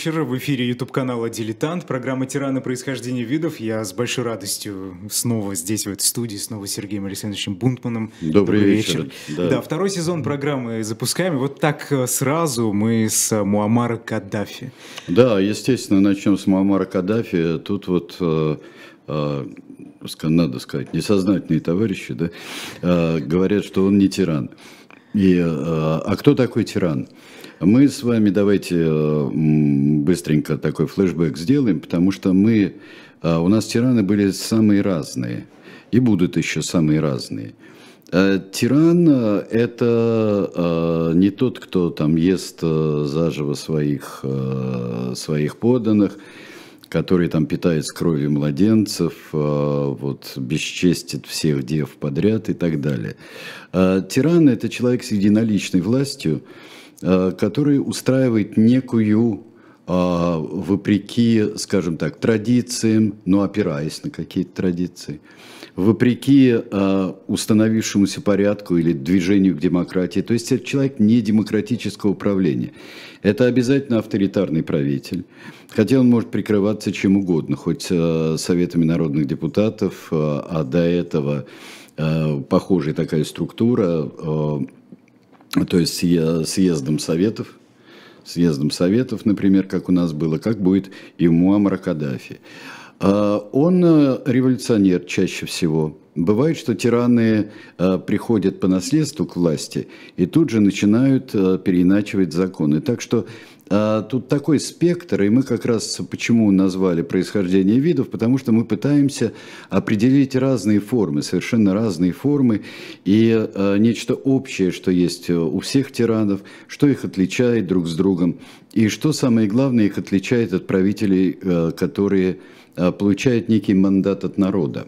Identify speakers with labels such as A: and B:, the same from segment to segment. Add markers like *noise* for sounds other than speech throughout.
A: Вечер. В эфире YouTube-канала «Дилетант», программа «Тираны. Происхождение видов». Я с большой радостью снова здесь, в этой студии, снова с Сергеем Александровичем Бунтманом.
B: Добрый, Добрый вечер. вечер.
A: Да. да, второй сезон программы запускаем. И вот так э, сразу мы с Муаммара Каддафи.
B: Да, естественно, начнем с Муаммара Каддафи. Тут вот э, э, надо сказать, несознательные товарищи, да, э, говорят, что он не тиран. И, а кто такой тиран? Мы с вами давайте э, быстренько такой флешбэк сделаем, потому что мы, э, у нас тираны были самые разные и будут еще самые разные. Э, тиран – это не тот, кто там ест заживо своих, своих подданных, который там питается кровью младенцев, вот, бесчестит всех дев подряд и так далее. Тиран – это человек с единоличной властью, который устраивает некую а, вопреки, скажем так, традициям, но опираясь на какие-то традиции, вопреки а, установившемуся порядку или движению к демократии. То есть это человек не демократического управления. Это обязательно авторитарный правитель. Хотя он может прикрываться чем угодно, хоть а, советами народных депутатов, а до этого похожая такая структура то есть съездом советов, съездом советов, например, как у нас было, как будет и у Муаммара Каддафи. А, он э, революционер чаще всего. Бывает, что тираны э, приходят по наследству к власти и тут же начинают э, переиначивать законы. Так что а, тут такой спектр, и мы как раз почему назвали происхождение видов, потому что мы пытаемся определить разные формы, совершенно разные формы, и а, нечто общее, что есть у всех тиранов, что их отличает друг с другом, и что самое главное их отличает от правителей, а, которые получают некий мандат от народа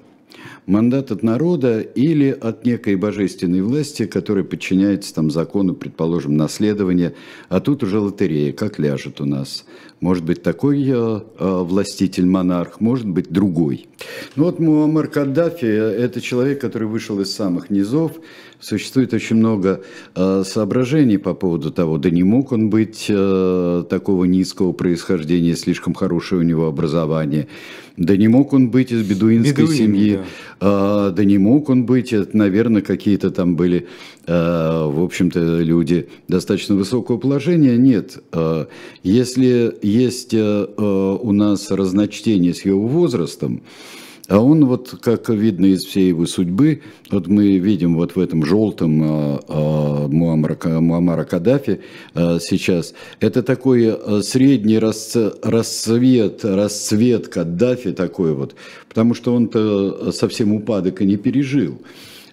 B: мандат от народа или от некой божественной власти, которая подчиняется там закону, предположим, наследования, а тут уже лотерея, как ляжет у нас. Может быть такой э, э властитель-монарх, может быть другой. Ну вот Муаммар Каддафи – это человек, который вышел из самых низов, Существует очень много э, соображений по поводу того, да не мог он быть э, такого низкого происхождения, слишком хорошее у него образование, да не мог он быть из бедуинской Бедуин, семьи, да. Э, да не мог он быть, это, наверное, какие-то там были, э, в общем-то, люди достаточно высокого положения. Нет, э, если есть э, у нас разночтение с его возрастом, а он вот, как видно из всей его судьбы, вот мы видим вот в этом желтом э, э, Муаммара, Муаммара Каддафи э, сейчас, это такой э, средний расцвет, расцвет Каддафи такой вот, потому что он-то совсем упадок и не пережил.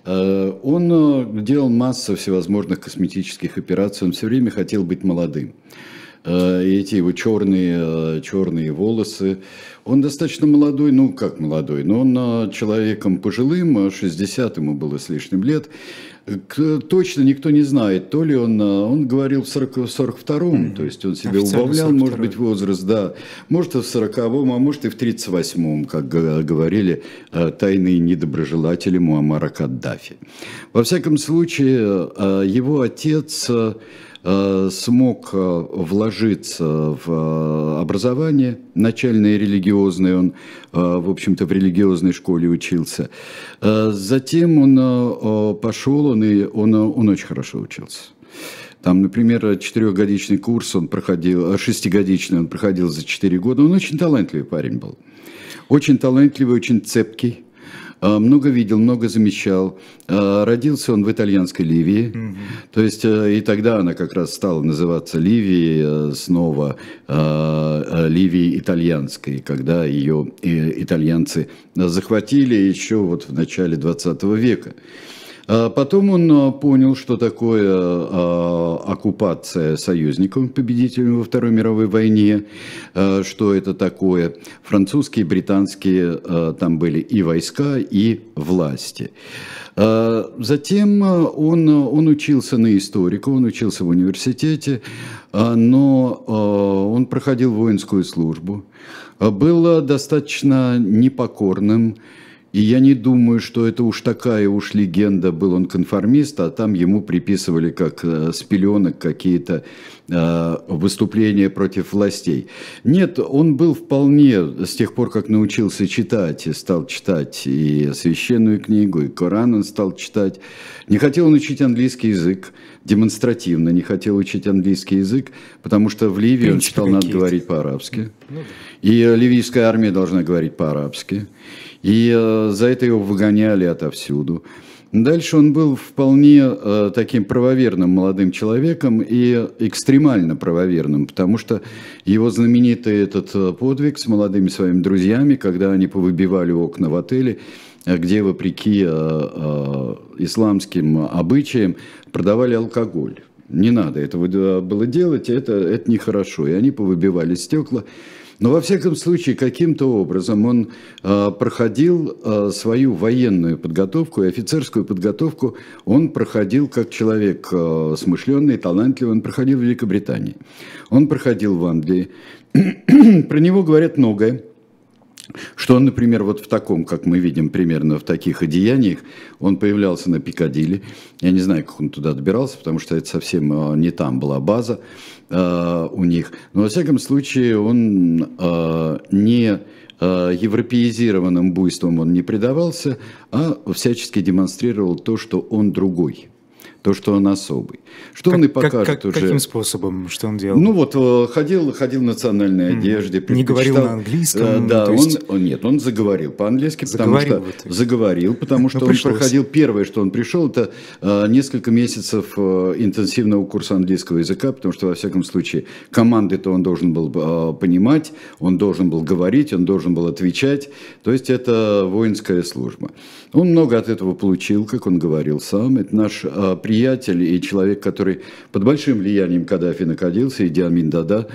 B: Э, он э, делал массу всевозможных косметических операций, он все время хотел быть молодым. Э, эти его черные, черные волосы, он достаточно молодой, ну как молодой, но он а, человеком пожилым, 60 а ему было с лишним лет. Точно никто не знает, то ли он, он говорил в 40, 42-м, mm-hmm. то есть он себе убавлял, может быть, возраст, да, может и в 40-м, а может и в 38-м, как говорили тайные недоброжелатели Муаммара Каддафи. Во всяком случае, его отец Э, смог э, вложиться в э, образование начальное религиозное, он, в общем-то, в религиозной школе учился. Затем он пошел, он, и, он, он очень хорошо учился. Там, например, четырехгодичный курс он проходил, шестигодичный он проходил за четыре года. Он очень талантливый парень был. Очень талантливый, очень цепкий. А, много видел, много замечал. А, родился он в итальянской Ливии, mm-hmm. то есть э, и тогда она как раз стала называться Ливией э, снова, Ливией итальянской, когда ее э, итальянцы захватили еще вот в начале 20 века. А потом он а, понял, что такое а, оккупация союзников, победителями во Второй мировой войне, что это такое. Французские, британские там были и войска, и власти. Затем он, он учился на историка, он учился в университете, но он проходил воинскую службу, был достаточно непокорным, И я не думаю, что это уж такая уж легенда, был он конформист, а там ему приписывали как э, с пеленок какие-то э, выступления против властей. Нет, он был вполне, с тех пор, как научился читать, и стал читать и священную книгу, и Коран он стал читать. Не хотел он учить английский язык, демонстративно не хотел учить английский язык, потому что в Ливии он считал, надо говорить по-арабски. Ну, да. И ливийская армия должна говорить по-арабски. И э, за это его выгоняли отовсюду. Дальше он был вполне э, таким правоверным молодым человеком и экстремально правоверным, потому что его знаменитый этот э, подвиг с молодыми своими друзьями, когда они повыбивали окна в отеле, где, вопреки исламским обычаям, продавали алкоголь. Не надо этого было делать, это, это нехорошо. И они повыбивали стекла. Но во всяком случае, каким-то образом он э, проходил э, свою военную подготовку и офицерскую подготовку, он проходил как человек э, смышленный, талантливый, он проходил в Великобритании, он проходил в Англии. *clears throat* Про него говорят многое. Что он, например, вот в таком, как мы видим примерно в таких одеяниях, он появлялся на Пикадилли. Я не знаю, как он туда добирался, потому что это совсем не там была база э, у них. Но, во всяком случае, он э, не э, европеизированным буйством он не предавался, а всячески демонстрировал то, что он другой то, что он особый. Что как, он и покажет
A: как, как,
B: уже.
A: Каким способом, что он делал?
B: Ну вот э, ходил, ходил в национальной одежде.
A: Не говорил на английском? Э,
B: да, он, есть... он, нет, он заговорил по-английски, потому что вот, заговорил, потому что он пришлось. проходил первое, что он пришел, это э, несколько месяцев э, интенсивного курса английского языка, потому что во всяком случае команды-то он должен был э, понимать, он должен был говорить, он должен был отвечать, то есть это воинская служба. Он много от этого получил, как он говорил сам. Это наш э, приятель и человек, который под большим влиянием Каддафи находился, Иди Амин Дада,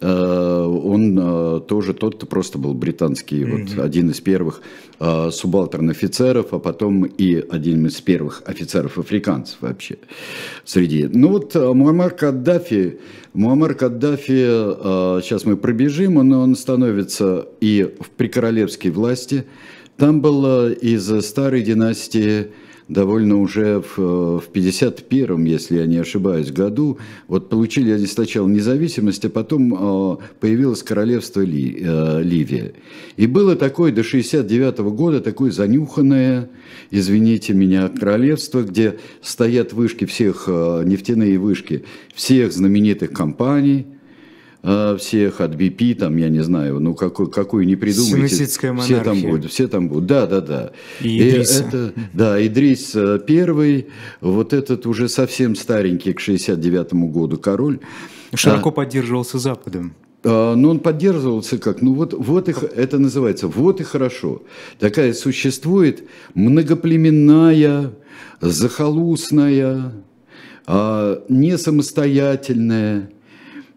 B: э, он э, тоже тот просто был британский, mm-hmm. вот один из первых э, субалтерн офицеров, а потом и один из первых офицеров африканцев вообще среди. Ну вот Муаммар Каддафи, Муаммар Каддафи, сейчас мы пробежим, он, он становится и в прикоролевской власти, там был из старой династии довольно уже в, в 51-м, если я не ошибаюсь, году, вот получили они сначала независимость, а потом э, появилось королевство Ли, э, Ливия. И было такое до 69 -го года, такое занюханное, извините меня, королевство, где стоят вышки всех, э, нефтяные вышки всех знаменитых компаний – всех от BP, там, я не знаю, ну, какой, какую не придумайте. Все там будут, все там будут, да, да, да.
A: И, и
B: это, да, Идрис э, первый, вот этот уже совсем старенький к 69-му году король.
A: Широко а, поддерживался Западом.
B: А, ну, он поддерживался как, ну вот, вот их, это называется, вот и хорошо. Такая существует многоплеменная, захолустная, а, не самостоятельная,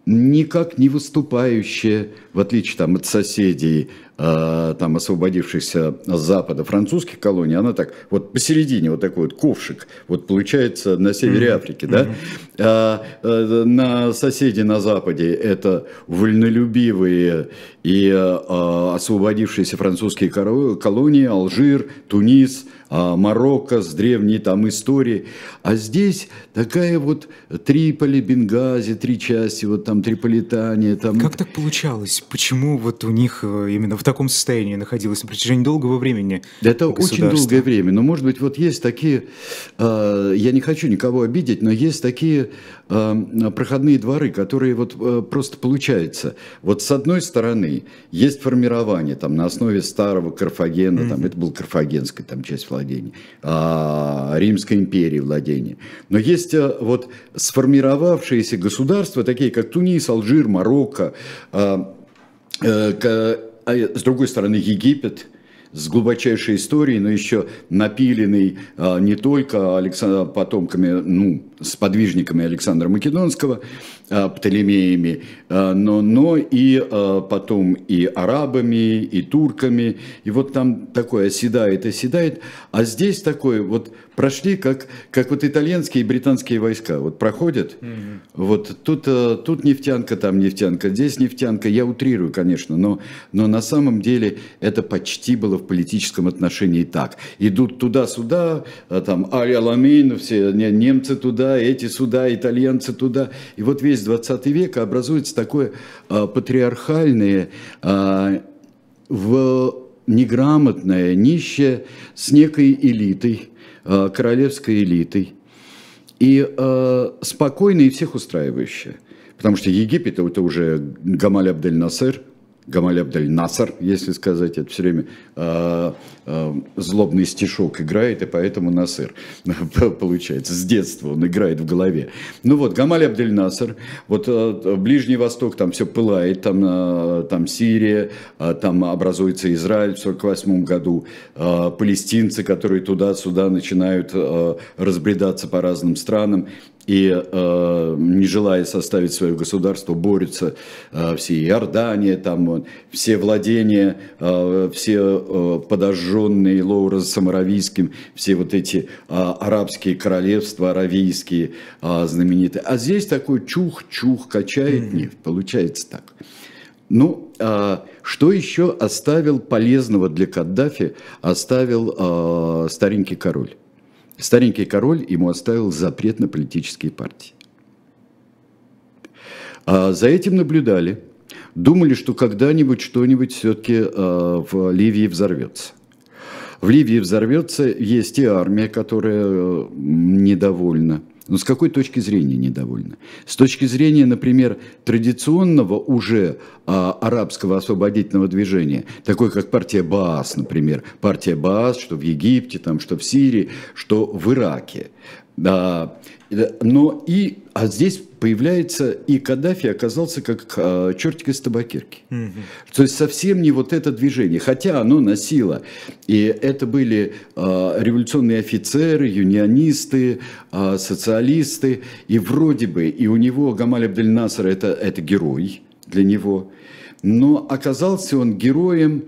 B: никак не выступающая, в отличие там, от соседей, э, там, освободившихся с запада французских колоний, она так вот посередине, вот такой вот ковшик, вот получается на севере mm-hmm. Африки, да, mm-hmm. а, а, на соседи на западе это вольнолюбивые и а, освободившиеся французские колонии, Алжир, Тунис, а, Марокко с древней там историей. А здесь такая вот Триполи, Бенгази, три части, вот там Триполитания. Там...
A: Как так получалось? Почему вот у них э, именно в таком состоянии находилось на протяжении долгого времени?
B: Это очень долгое время. Но, может быть, вот есть такие, э, я не хочу никого обидеть, но есть такие э, проходные дворы, которые вот э, просто получаются. Вот с одной стороны есть формирование там на основе старого Карфагена, mm-hmm. там это был Карфагенская там часть владения, э, Римской империи владения. Но есть э, вот сформировавшиеся государства, такие как Тунис, Алжир, Марокко, э, э, а с другой стороны Египет, с глубочайшей историей, но еще напиленный а, не только Александр, потомками, ну, с подвижниками Александра Македонского, а, Птолемеями, а, но, но и а, потом и арабами, и турками. И вот там такое оседает, оседает. А здесь такое вот прошли, как, как вот итальянские и британские войска. Вот проходят, mm-hmm. вот тут, тут нефтянка, там нефтянка, здесь нефтянка. Я утрирую, конечно, но, но на самом деле это почти было в политическом отношении так. Идут туда-сюда, там Аль-Аламейн, все немцы туда, эти сюда, итальянцы туда. И вот весь 20 век образуется такое а, патриархальное, а, в неграмотное, нищее, с некой элитой, а, королевской элитой, и а, спокойное и всех устраивающее. Потому что Египет это уже Гамаль Абдель Насер – Гамаль Абдель Насар, если сказать, это все время э, э, злобный стишок играет, и поэтому Насыр *laughs* получается. С детства он играет в голове. Ну вот, Гамаль Абдель Насар, вот э, Ближний Восток, там все пылает, там, э, там Сирия, э, там образуется Израиль в 48 году, э, палестинцы, которые туда-сюда начинают э, разбредаться по разным странам и э, не желая составить свое государство, борются э, все Иордания, там, все владения, э, все э, подожженные Лоуренсом Аравийским, все вот эти э, арабские королевства, аравийские э, знаменитые. А здесь такой чух-чух качает нефть, получается так. Ну, э, что еще оставил полезного для Каддафи, оставил э, старенький король? Старенький король ему оставил запрет на политические партии. А за этим наблюдали, думали, что когда-нибудь что-нибудь все-таки а, в Ливии взорвется. В Ливии взорвется, есть и армия, которая э, недовольна – но с какой точки зрения недовольны? С точки зрения, например, традиционного уже а, арабского освободительного движения, такой как партия Баас, например, партия Баас, что в Египте, там, что в Сирии, что в Ираке. Да, но и, а здесь появляется, и Каддафи оказался как а, чертик из табакерки. Угу. То есть совсем не вот это движение, хотя оно носило. И это были а, революционные офицеры, юнионисты, а, социалисты, и вроде бы, и у него Гамаль Абдель Насар это, это герой для него, но оказался он героем,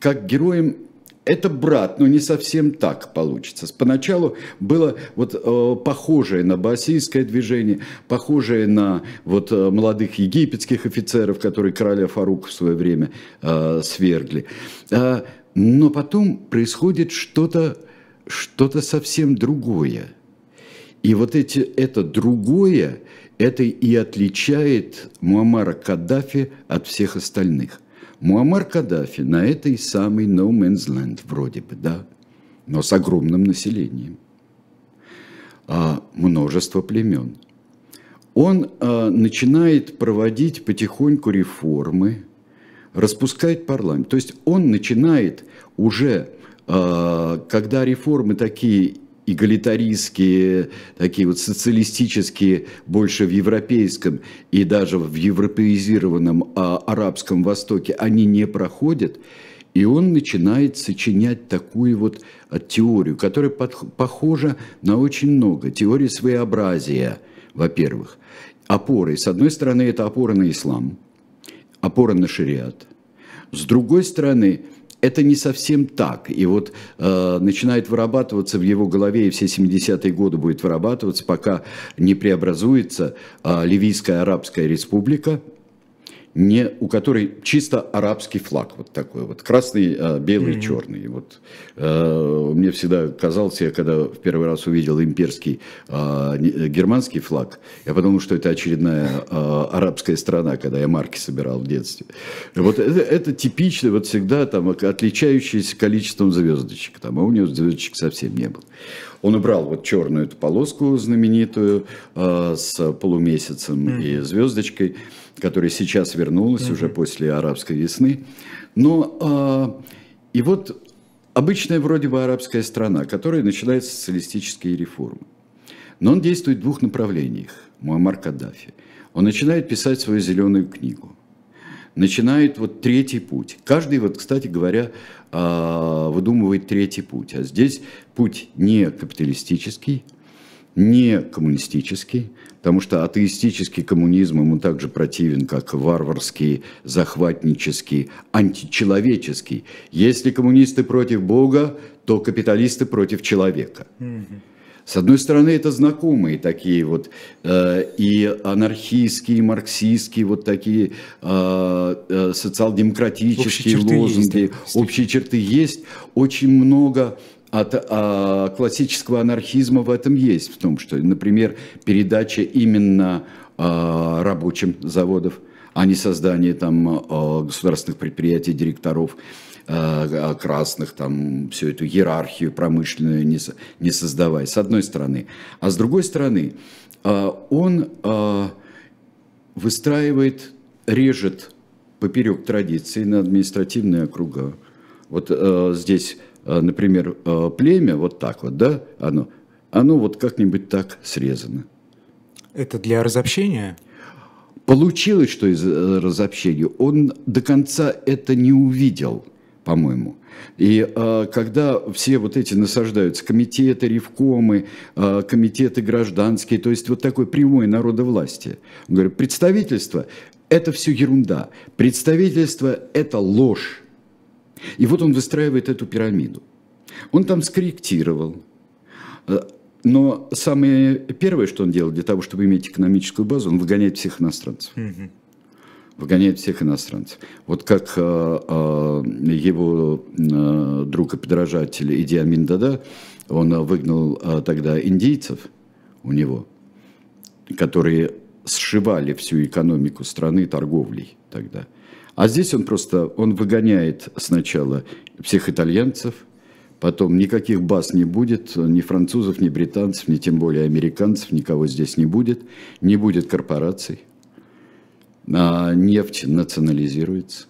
B: как героем это брат, но не совсем так получится. Поначалу было вот э, похожее на басийское движение, похожее на вот э, молодых египетских офицеров, которые короля Фарука в свое время э, свергли. Э, но потом происходит что-то что совсем другое. И вот эти, это другое, это и отличает Муаммара Каддафи от всех остальных – Муаммар Каддафи на этой самой No Man's Land вроде бы, да, но с огромным населением, а, множество племен. Он а, начинает проводить потихоньку реформы, распускает парламент. То есть он начинает уже, а, когда реформы такие эгалитаристские, такие вот социалистические, больше в европейском и даже в европеизированном а, арабском Востоке, они не проходят, и он начинает сочинять такую вот а, теорию, которая под, похожа на очень много. Теория своеобразия, во-первых. Опорой. С одной стороны, это опора на ислам, опора на шариат. С другой стороны, это не совсем так. И вот э, начинает вырабатываться в его голове, и все 70-е годы будет вырабатываться, пока не преобразуется э, Ливийская Арабская Республика, не, у которой чисто арабский флаг, вот такой вот, красный, а, белый, mm-hmm. черный. Вот, э, мне всегда казалось, я когда в первый раз увидел имперский э, германский флаг, я подумал, что это очередная э, арабская страна, когда я марки собирал в детстве. Вот это, это типично, вот всегда там отличающийся количеством звездочек, там, а у него звездочек совсем не было. Он убрал вот черную эту полоску знаменитую э, с полумесяцем mm-hmm. и звездочкой которая сейчас вернулась угу. уже после арабской весны. Но а, и вот обычная вроде бы арабская страна, которая начинает социалистические реформы. Но он действует в двух направлениях. Муаммар Каддафи. Он начинает писать свою зеленую книгу. Начинает вот третий путь. Каждый, вот, кстати говоря, а, выдумывает третий путь. А здесь путь не капиталистический, не коммунистический, потому что атеистический коммунизм ему также противен, как варварский, захватнический, античеловеческий. Если коммунисты против Бога, то капиталисты против человека. С одной стороны, это знакомые такие вот э, и анархистские, и марксистские, вот такие э, э, социал-демократические лозунги, есть, общие черты есть. Очень много от а, классического анархизма в этом есть, в том, что, например, передача именно а, рабочим заводов, а не создание там а, государственных предприятий, директоров а, красных, там всю эту иерархию промышленную не, не создавая, с одной стороны. А с другой стороны, а, он а, выстраивает, режет поперек традиции на административные округа. Вот а, здесь Э, например, э, племя, вот так вот, да, оно, оно вот как-нибудь так срезано.
A: Это для разобщения?
B: Получилось, что из э, разобщения. Он до конца это не увидел, по-моему. И э, когда все вот эти насаждаются, комитеты, ревкомы, э, комитеты гражданские, то есть вот такой прямой народовластие. Он говорит, представительство – это все ерунда. Представительство – это ложь. И вот он выстраивает эту пирамиду. Он там скорректировал. Э, но самое первое, что он делал для того, чтобы иметь экономическую базу, он выгоняет всех иностранцев. Угу. Выгоняет всех иностранцев. Вот как э, э, его э, друг и подражатель Иди Амин Дада, он выгнал э, тогда индийцев у него, которые сшивали всю экономику страны торговлей тогда – а здесь он просто, он выгоняет сначала всех итальянцев, потом никаких баз не будет, ни французов, ни британцев, ни тем более американцев, никого здесь не будет, не будет корпораций, а нефть национализируется.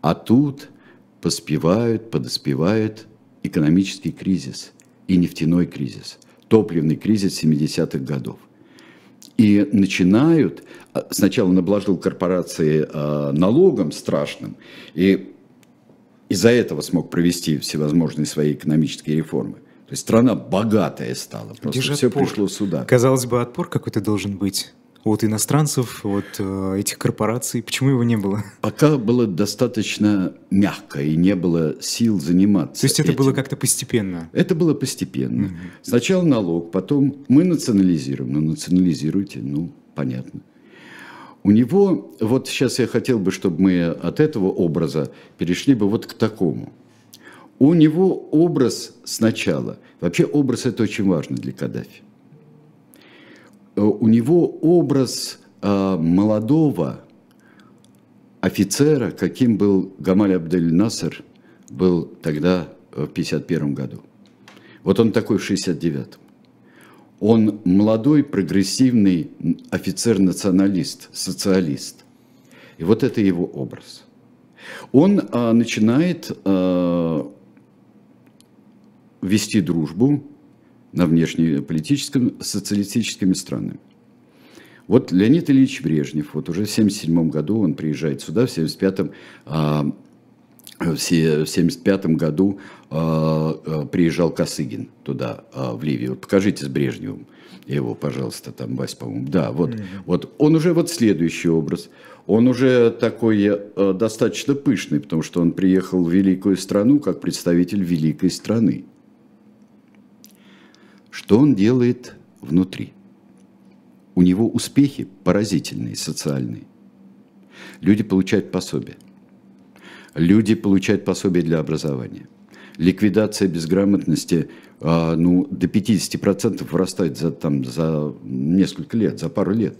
B: А тут поспевают, подоспевает экономический кризис и нефтяной кризис, топливный кризис 70-х годов. И начинают а, сначала он обложил корпорации э, налогом страшным, и из-за этого смог провести всевозможные свои экономические реформы. То есть страна богатая стала, просто все отпор? пришло сюда.
A: Казалось бы, отпор какой-то должен быть от иностранцев, от э, этих корпораций. Почему его не было? *laughs*
B: Пока было достаточно мягко и не было сил заниматься.
A: То есть это этим. было как-то постепенно?
B: Это было постепенно. Угу. Сначала налог, потом мы национализируем. Ну, национализируйте, ну, понятно. У него, вот сейчас я хотел бы, чтобы мы от этого образа перешли бы вот к такому. У него образ сначала, вообще образ это очень важно для Каддафи. Э, у него образ э, молодого офицера, каким был Гамаль Абдель Насер, был тогда в 1951 году. Вот он такой в 1969. Он молодой, прогрессивный офицер-националист, социалист. И вот это его образ. Он а, начинает а, вести дружбу на внешнеполитическом социалистическими странами. Вот Леонид Ильич Брежнев, вот уже в 1977 году он приезжает сюда, в 1975 а, в 1975 году э, приезжал Косыгин туда, э, в Ливию. Вот покажите с Брежневым его, пожалуйста, там, Вась, по-моему. Да, вот, mm-hmm. вот он уже вот следующий образ. Он уже такой э, достаточно пышный, потому что он приехал в великую страну как представитель великой страны. Что он делает внутри? У него успехи поразительные, социальные. Люди получают пособие – люди получают пособие для образования. Ликвидация безграмотности а, ну, до 50% вырастает за, там, за несколько лет, за пару лет.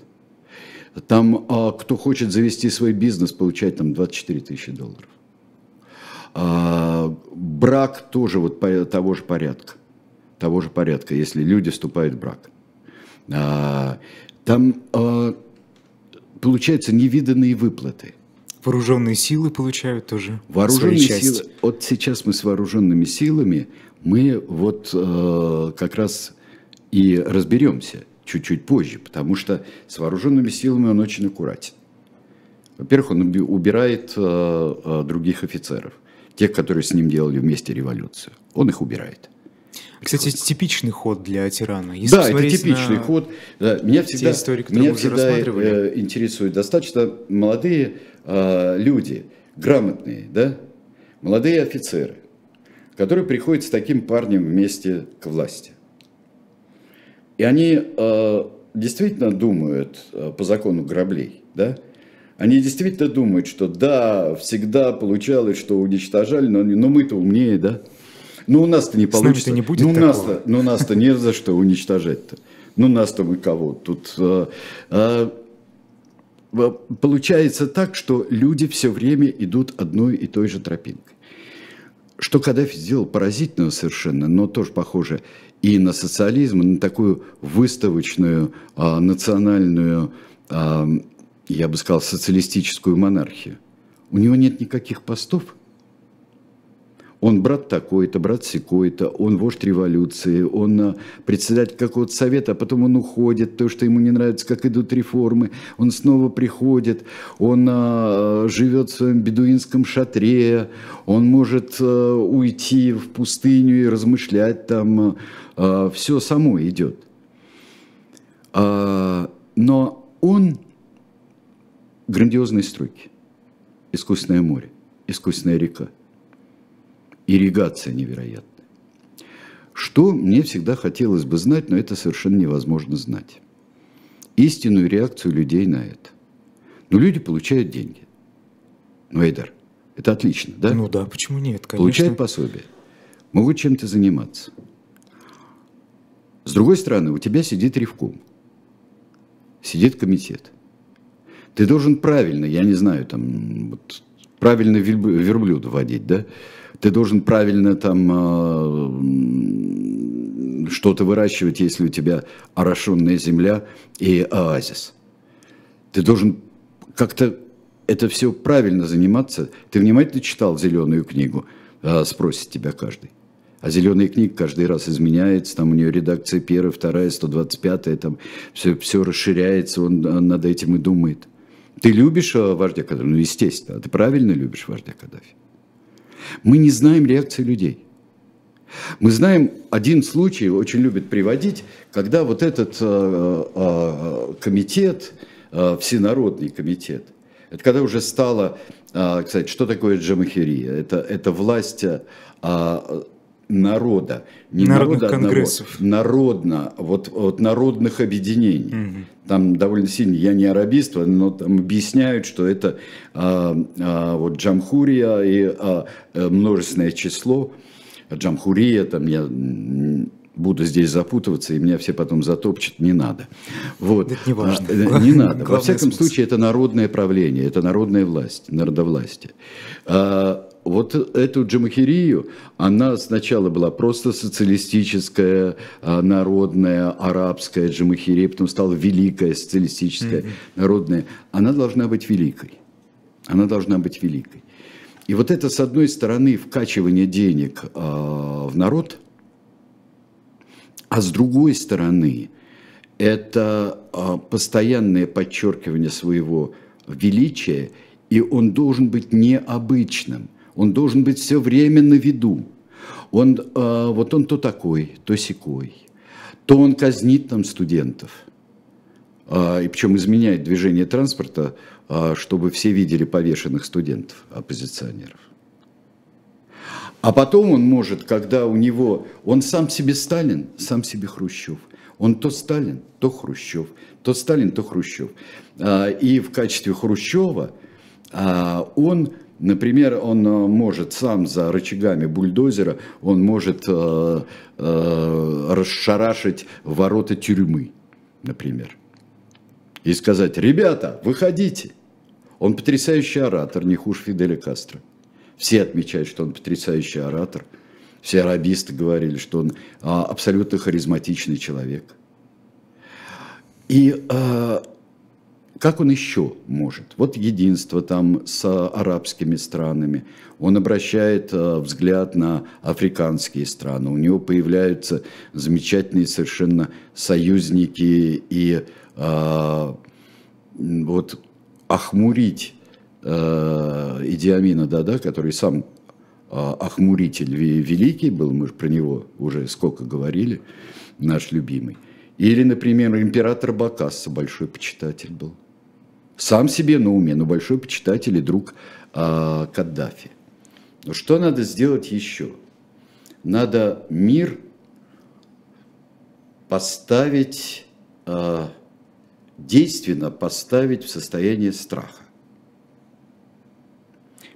B: Там, а, кто хочет завести свой бизнес, получает там 24 тысячи долларов. А, брак тоже вот того же порядка. Того же порядка, если люди вступают в брак. Там получаются невиданные выплаты –
A: Вооруженные силы получают тоже
B: Вооруженные силы. Вот сейчас мы с вооруженными силами, мы вот э, как раз и разберемся чуть-чуть позже, потому что с вооруженными силами он очень аккуратен. Во-первых, он убирает э, других офицеров, тех, которые с ним делали вместе революцию. Он их убирает.
A: Кстати, это типичный ход для тирана.
B: Если да, это типичный на... ход. Да, меня всегда, истории, меня всегда э, интересуют достаточно молодые э, люди, грамотные, да, молодые офицеры, которые приходят с таким парнем вместе к власти. И они э, действительно думают э, по закону граблей, да, они действительно думают, что да, всегда получалось, что уничтожали, но, но мы-то умнее, да? Ну, у нас-то не получится.
A: не будет
B: ну, нас-то, ну, нас-то не за что уничтожать-то. Ну, нас-то мы кого? Тут а, а, получается так, что люди все время идут одной и той же тропинкой. Что Каддафи сделал поразительно совершенно, но тоже похоже и на социализм, и на такую выставочную а, национальную а, я бы сказал, социалистическую монархию. У него нет никаких постов. Он брат такой-то, брат секой-то, он вождь революции, он а, председатель какого-то совета, а потом он уходит, то, что ему не нравится, как идут реформы, он снова приходит, он а, живет в своем бедуинском шатре, он может а, уйти в пустыню и размышлять там, все само идет. А, но он грандиозные стройки, искусственное море, искусственная река, ирригация невероятная. Что мне всегда хотелось бы знать, но это совершенно невозможно знать. Истинную реакцию людей на это. Но люди получают деньги. Ну, Эйдар, это отлично, да?
A: Ну да, почему нет, конечно.
B: Получают пособие, могут чем-то заниматься. С другой стороны, у тебя сидит ревком, сидит комитет – ты должен правильно, я не знаю, там, вот, правильно верблюда водить, да? Ты должен правильно там э, что-то выращивать, если у тебя орошенная земля и оазис. Ты должен как-то это все правильно заниматься. Ты внимательно читал зеленую книгу, э, спросит тебя каждый. А зеленая книга каждый раз изменяется, там у нее редакция первая, вторая, 125, там все, все расширяется, он над этим и думает. Ты любишь э, вождя Каддафи? Ну, естественно. Ты правильно любишь вождя Каддафи. Мы не знаем реакции людей. Мы знаем один случай, очень любят приводить, когда вот этот э, э, комитет, э, всенародный комитет, это когда уже стало, э, кстати, что такое джамахирия? Это, это власть э, народа,
A: не Народных народа конгрессов.
B: одного, народно, вот, вот народных объединений. Угу. Там довольно сильно, я не арабист, но там объясняют, что это а, а, вот джамхурия и а, э, множественное число. Джамхурия, там я буду здесь запутываться, и меня все потом затопчут, не надо. Вот.
A: Это не важно.
B: А, не надо. Во всяком смысл. случае, это народное правление, это народная власть, народовластие. А, вот эту джамахирию, она сначала была просто социалистическая, а, народная, арабская джамахирия, потом стала великая социалистическая, mm-hmm. народная. Она должна быть великой. Она должна быть великой. И вот это, с одной стороны, вкачивание денег э, в народ, а с другой стороны, это э, постоянное подчеркивание своего величия, и он должен быть необычным – он должен быть все время на виду. Он, э, вот он то такой, то секой. То он казнит там студентов. Э, и причем изменяет движение транспорта, э, чтобы все видели повешенных студентов, оппозиционеров. А потом он может, когда у него, он сам себе Сталин, сам себе Хрущев. Он то Сталин, то Хрущев, то Сталин, то Хрущев. И в качестве Хрущева он Например, он э, может сам за рычагами бульдозера, он может э, э, расшарашить ворота тюрьмы, например. И сказать, ребята, выходите. Он потрясающий оратор, не хуже Фиделя Кастро. Все отмечают, что он потрясающий оратор. Все арабисты говорили, что он а, абсолютно харизматичный человек. И как он еще может? Вот единство там с арабскими странами. Он обращает э, взгляд на африканские страны. У него появляются замечательные совершенно союзники и э, вот охмурить э, Идиамина Дада, который сам а, охмуритель великий был, мы про него уже сколько говорили, наш любимый. Или, например, император Бакасса, большой почитатель был. Сам себе на уме, но большой почитатель и друг а, Каддафи. Но что надо сделать еще? Надо мир поставить, а, действенно поставить в состояние страха.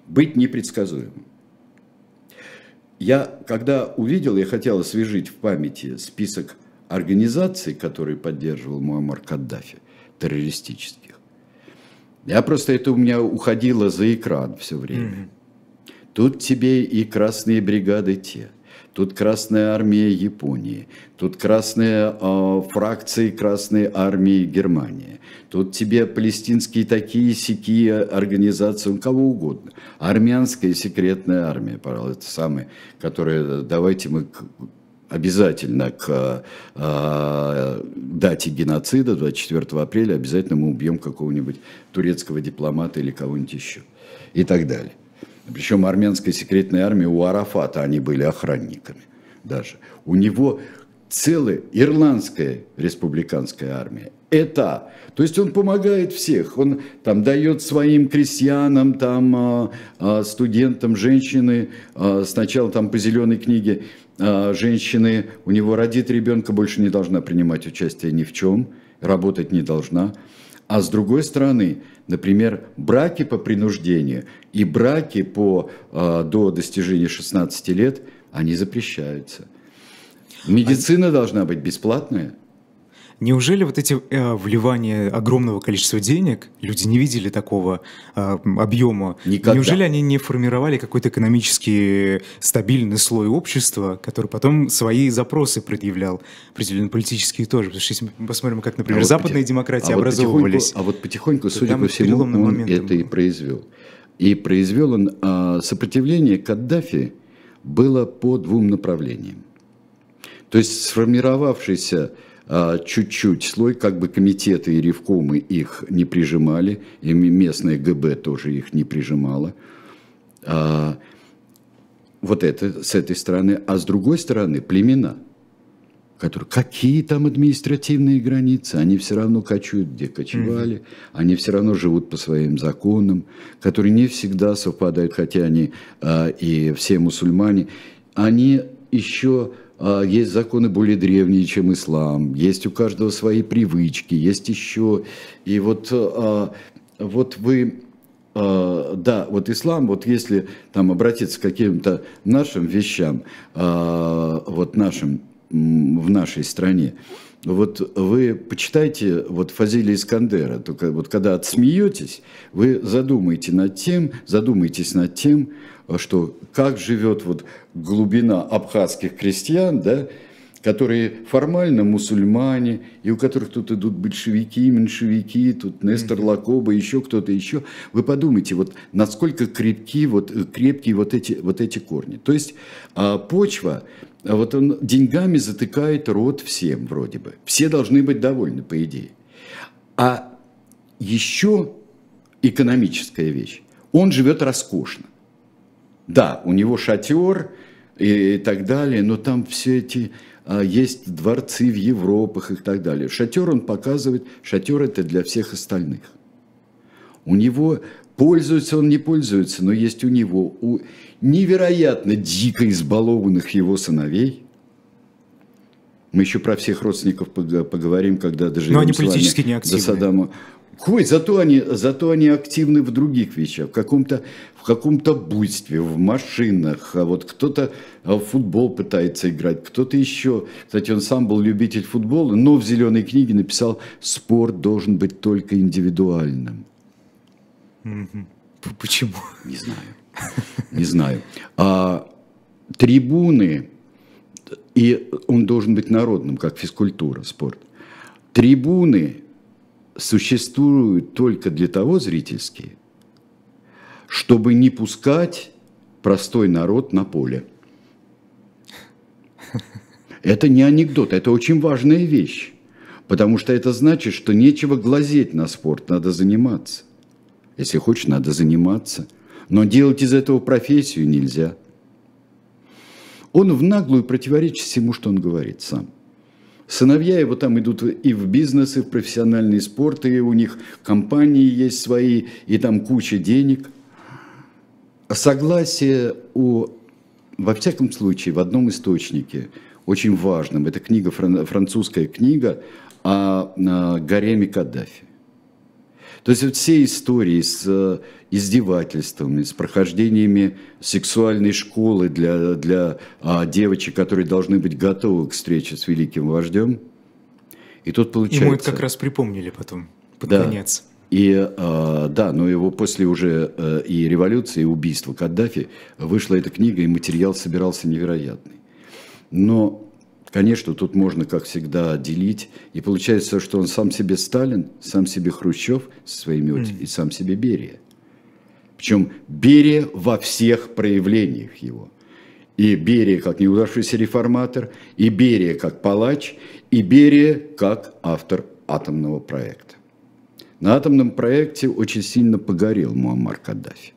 B: Быть непредсказуемым. Я, когда увидел, я хотел освежить в памяти список организаций, которые поддерживал Муаммар Каддафи, террористических. Я просто, это у меня уходило за экран все время. Mm-hmm. Тут тебе и красные бригады те, тут Красная армия Японии, тут красные э, фракции Красной армии Германии, тут тебе палестинские такие сякие организации, у кого угодно. Армянская секретная армия, пожалуй, это самое, которое давайте мы обязательно к э, дате геноцида 24 апреля обязательно мы убьем какого-нибудь турецкого дипломата или кого-нибудь еще и так далее. Причем армянская секретная армия у Арафата, они были охранниками даже. У него целая ирландская республиканская армия. Это, то есть он помогает всех, он там дает своим крестьянам, там а, а, студентам, женщины, сначала там по зеленой книге женщины, у него родит ребенка, больше не должна принимать участие ни в чем, работать не должна. А с другой стороны, например, браки по принуждению и браки по, до достижения 16 лет, они запрещаются. Медицина должна быть бесплатная.
A: Неужели вот эти э, вливания огромного количества денег, люди не видели такого э, объема, Никогда. неужели они не формировали какой-то экономически стабильный слой общества, который потом свои запросы предъявлял, определенно политические тоже? Потому что если мы посмотрим, как, например, а западные вот, демократии а образовывались...
B: Вот а вот потихоньку, судя по всему, он это был. и произвел. И произвел он а, сопротивление Каддафи было по двум направлениям. То есть сформировавшийся а, чуть-чуть слой, как бы комитеты и ревкомы их не прижимали, и местное ГБ тоже их не прижимало. А, вот это с этой стороны. А с другой стороны племена, которые какие там административные границы, они все равно кочуют, где кочевали, mm-hmm. они все равно живут по своим законам, которые не всегда совпадают, хотя они а, и все мусульмане, они еще а, есть законы более древние, чем ислам, есть у каждого свои привычки, есть еще... И вот, а, вот вы а, да, вот ислам, вот если там обратиться к каким-то нашим вещам, вот нашим, в нашей стране, вот вы почитайте вот Фазили Искандера, только вот когда отсмеетесь, вы задумайте над тем, задумайтесь над тем, что как живет вот глубина абхазских крестьян, да, которые формально мусульмане, и у которых тут идут большевики, меньшевики, тут Нестор Лакоба, еще кто-то еще. Вы подумайте, вот насколько крепки, вот, крепкие вот эти, вот эти корни. То есть а, почва, вот он деньгами затыкает рот всем вроде бы. Все должны быть довольны, по идее. А еще экономическая вещь. Он живет роскошно. Да, у него шатер и, и так далее, но там все эти а, есть дворцы в Европах и так далее. Шатер он показывает, шатер это для всех остальных. У него пользуется он, не пользуется, но есть у него у невероятно дико избалованных его сыновей. Мы еще про всех родственников поговорим, когда доживем
A: Но они политически не активны.
B: до Саддама. Ой, зато они, зато они активны в других вещах, в каком-то в каком-то буйстве, в машинах, а вот кто-то в футбол пытается играть, кто-то еще. Кстати, он сам был любитель футбола, но в «Зеленой книге» написал, спорт должен быть только индивидуальным.
A: Почему?
B: Не знаю. Не знаю. А трибуны, и он должен быть народным, как физкультура, спорт. Трибуны существуют только для того, зрительские, чтобы не пускать простой народ на поле. Это не анекдот, это очень важная вещь. Потому что это значит, что нечего глазеть на спорт, надо заниматься. Если хочешь, надо заниматься. Но делать из этого профессию нельзя. Он в наглую противоречит всему, что он говорит сам. Сыновья его там идут и в бизнес, и в профессиональный спорт, и у них компании есть свои, и там куча денег. Согласие у, во всяком случае, в одном источнике, очень важном, это книга, французская книга о, о гареме Каддафи. То есть вот все истории с э, издевательствами, с прохождениями сексуальной школы для, для а, девочек, которые должны быть готовы к встрече с великим вождем. И тут получается... Ему
A: это как раз припомнили потом, под да. конец.
B: И э, да, но его после уже э, и революции, и убийства Каддафи вышла эта книга, и материал собирался невероятный. Но Конечно, тут можно, как всегда, делить. И получается, что он сам себе Сталин, сам себе Хрущев со своими mm. и сам себе Берия. Причем Берия во всех проявлениях его. И Берия как неудавшийся реформатор, и Берия как палач, и Берия как автор атомного проекта. На атомном проекте очень сильно погорел Муаммар Каддафи.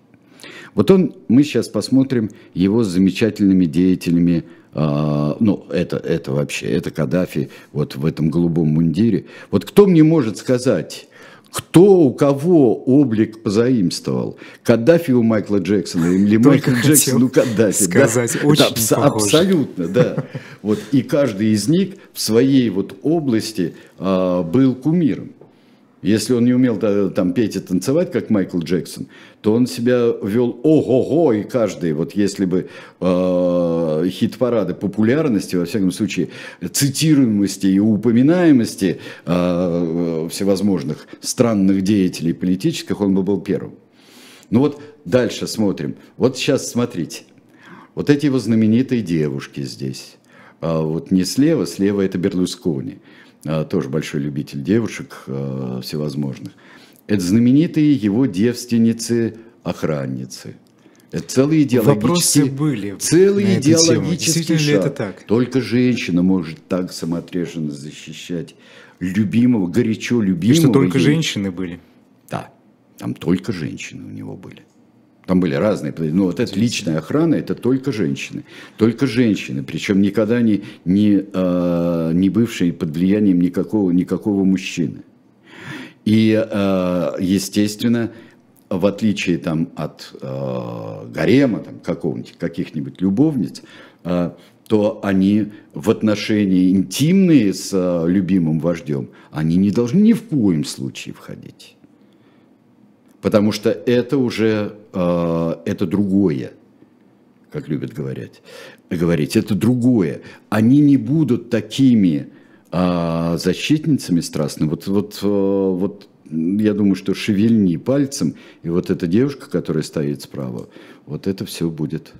B: Вот он, мы сейчас посмотрим его с замечательными деятелями ну, это, это вообще, это Каддафи вот в этом голубом мундире. Вот кто мне может сказать, кто у кого облик позаимствовал? Каддафи у Майкла Джексона или Майкл Джексон у Каддафи?
A: Сказать, да? очень
B: абс- Абсолютно, да. Вот, и каждый из них в своей вот области а, был кумиром. Если он не умел там петь и танцевать, как Майкл Джексон, то он себя вел ого-го, и каждый, вот если бы э, хит-парады популярности, во всяком случае, цитируемости и упоминаемости э, всевозможных странных деятелей политических, он бы был первым. Ну вот дальше смотрим. Вот сейчас смотрите. Вот эти его знаменитые девушки здесь. А вот не слева, слева это Берлускони. А, тоже большой любитель девушек а, всевозможных. Это знаменитые его девственницы-охранницы. Это целые идеологические...
A: Вопросы были
B: Целый идеологический шаг.
A: это так?
B: Только женщина может так самоотверженно защищать любимого, горячо любимого. И
A: что только ей. женщины были?
B: Да, там только женщины у него были. Там были разные, ну вот эта личная охрана, это только женщины. Только женщины, причем никогда не, не, э, не бывшие под влиянием никакого, никакого мужчины. И, э, естественно, в отличие там, от э, гарема, там, какого-нибудь, каких-нибудь любовниц, э, то они в отношении интимные с э, любимым вождем, они не должны ни в коем случае входить. Потому что это уже э, это другое, как любят говорить. говорить. Это другое. Они не будут такими э, защитницами страстными. Вот, вот, э, вот я думаю, что шевельни пальцем, и вот эта девушка, которая стоит справа, вот это все будет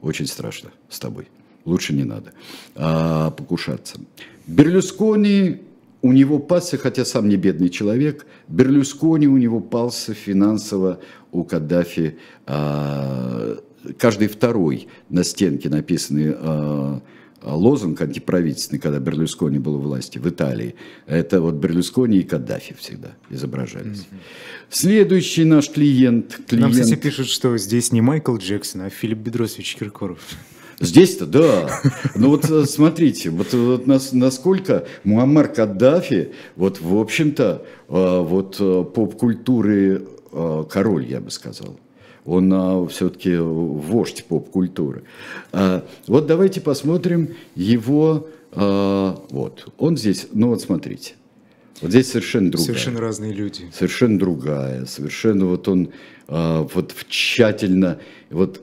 B: очень страшно с тобой. Лучше не надо а, покушаться. Берлюскони у него пасся, хотя сам не бедный человек, Берлюскони у него пался финансово, у Каддафи а, каждый второй на стенке написанный а, лозунг антиправительственный, когда Берлюскони был у власти в Италии. Это вот Берлюскони и Каддафи всегда изображались. Mm-hmm. Следующий наш клиент, клиент...
A: Нам, кстати, пишут, что здесь не Майкл Джексон, а Филипп Бедросович Киркоров.
B: Здесь-то, да. Ну вот э, смотрите, вот, вот нас, насколько Муаммар Каддафи, вот в общем-то, э, вот э, поп-культуры король, я бы сказал. Он все-таки вождь поп-культуры. Вот давайте посмотрим его, вот, он здесь, ну вот смотрите. Вот здесь совершенно другая.
A: Совершенно разные люди.
B: Совершенно другая. Совершенно вот он вот тщательно, вот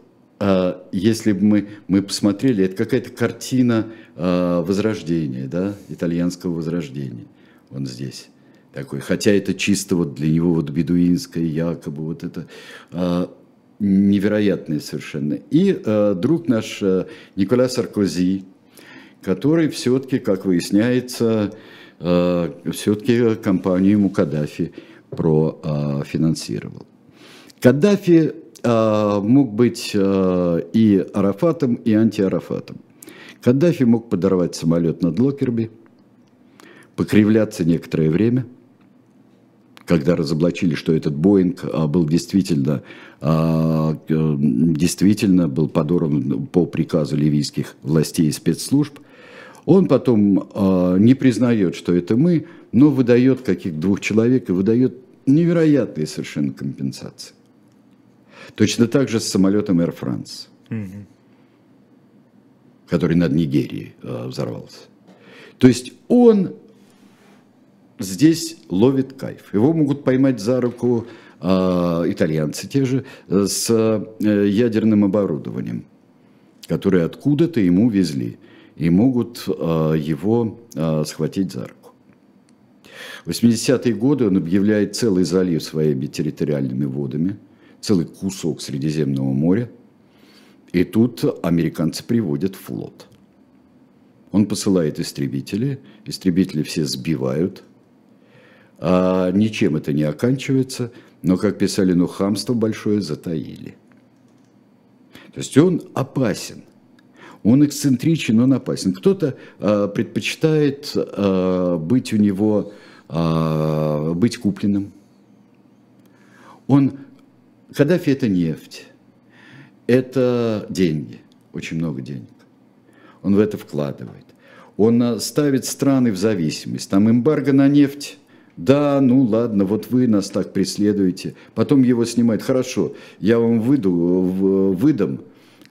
B: если бы мы, мы посмотрели, это какая-то картина а, возрождения, да, итальянского возрождения, он здесь такой, хотя это чисто вот для него вот бедуинское, якобы вот это а, невероятное совершенно. И друг наш Николя Саркози, который все-таки, как выясняется, все-таки компанию ему Каддафи профинансировал. Каддафи а, мог быть а, и Арафатом, и антиарафатом. Каддафи мог подорвать самолет над Локерби, покривляться некоторое время, когда разоблачили, что этот Боинг а, был действительно, а, действительно был подорван по приказу ливийских властей и спецслужб, он потом не признает, что это мы, но выдает каких двух человек и выдает невероятные совершенно компенсации. Точно так же с самолетом Air France, угу. который над Нигерией взорвался. То есть он здесь ловит кайф. Его могут поймать за руку э, итальянцы те же с э, ядерным оборудованием, которое откуда-то ему везли, и могут э, его э, схватить за руку. В 80-е годы он объявляет целый залив своими территориальными водами, целый кусок Средиземного моря, и тут американцы приводят флот. Он посылает истребители, истребители все сбивают – а ничем это не оканчивается, но, как писали, ну, хамство большое затаили. То есть он опасен. Он эксцентричен, он опасен. Кто-то э, предпочитает э, быть у него, э, быть купленным. Он, Каддафи это нефть, это деньги, очень много денег. Он в это вкладывает. Он ставит страны в зависимость. Там эмбарго на нефть да, ну ладно, вот вы нас так преследуете. Потом его снимают. Хорошо, я вам выйду, выдам,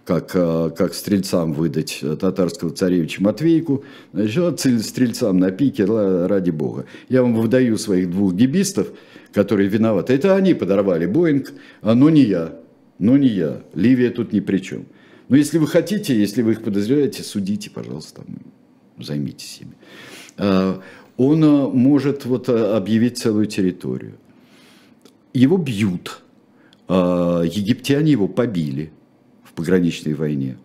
B: как, а, как стрельцам выдать татарского царевича Матвейку, значит, стрельцам на пике, ради бога. Я вам выдаю своих двух гибистов, которые виноваты. Это они подорвали Боинг, а но не я. Но не я. Ливия тут ни при чем. Но если вы хотите, если вы их подозреваете, судите, пожалуйста, займитесь ими. А, он э, может вот э, объявить целую территорию. Его бьют. А, египтяне его побили в пограничной войне.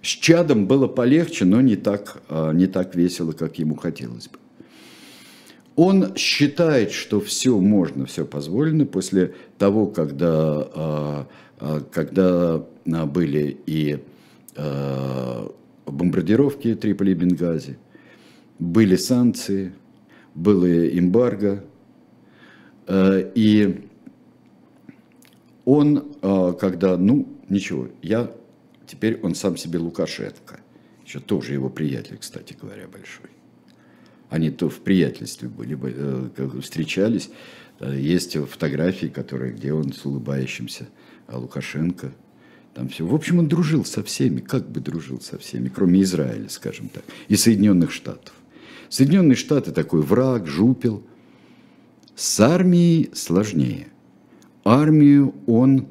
B: С Чадом было полегче, но не так, а, не так весело, как ему хотелось бы. Он считает, что все можно, все позволено после того, когда, а, когда были и бомбардировки Триполи и Бенгази, были санкции – было эмбарго, и он, когда, ну, ничего, я, теперь он сам себе Лукашенко, еще тоже его приятель, кстати говоря, большой. Они то в приятельстве были, э, встречались, есть фотографии, которые, где он с улыбающимся Лукашенко, там все. В общем, он дружил со всеми, как бы дружил со всеми, кроме Израиля, скажем так, и Соединенных Штатов. Соединенные Штаты такой враг, жупел. С армией сложнее. Армию он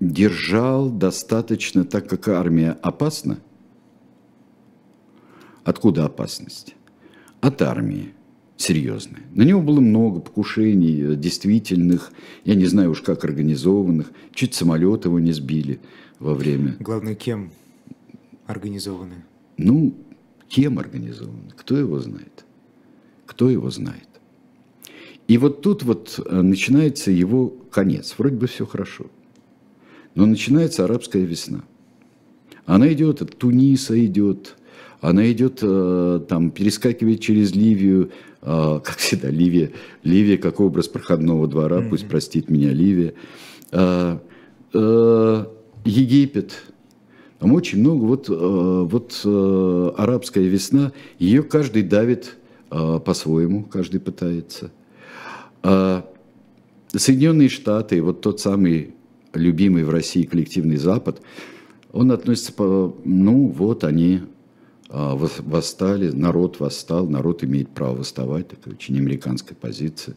B: держал достаточно, так как армия опасна. Откуда опасность? От армии серьезная. На него было много покушений, действительных, я не знаю уж как организованных. Чуть самолет его не сбили во время.
A: Главное, кем организованы?
B: Ну, Кем организован? Кто его знает? Кто его знает? И вот тут вот э, начинается его конец. Вроде бы все хорошо. Но начинается арабская весна. Она идет от Туниса, идет, она идет, э, там, перескакивает через Ливию, э, как всегда, Ливия, Ливия как образ проходного двора, mm-hmm. пусть простит меня Ливия. Египет, там очень много, вот, э, вот э, арабская весна, ее каждый давит э, по-своему, каждый пытается. Соединенные Штаты, вот тот самый любимый в России коллективный Запад, он относится по, ну вот они восстали, народ восстал, народ имеет право восставать, такая очень американская позиция,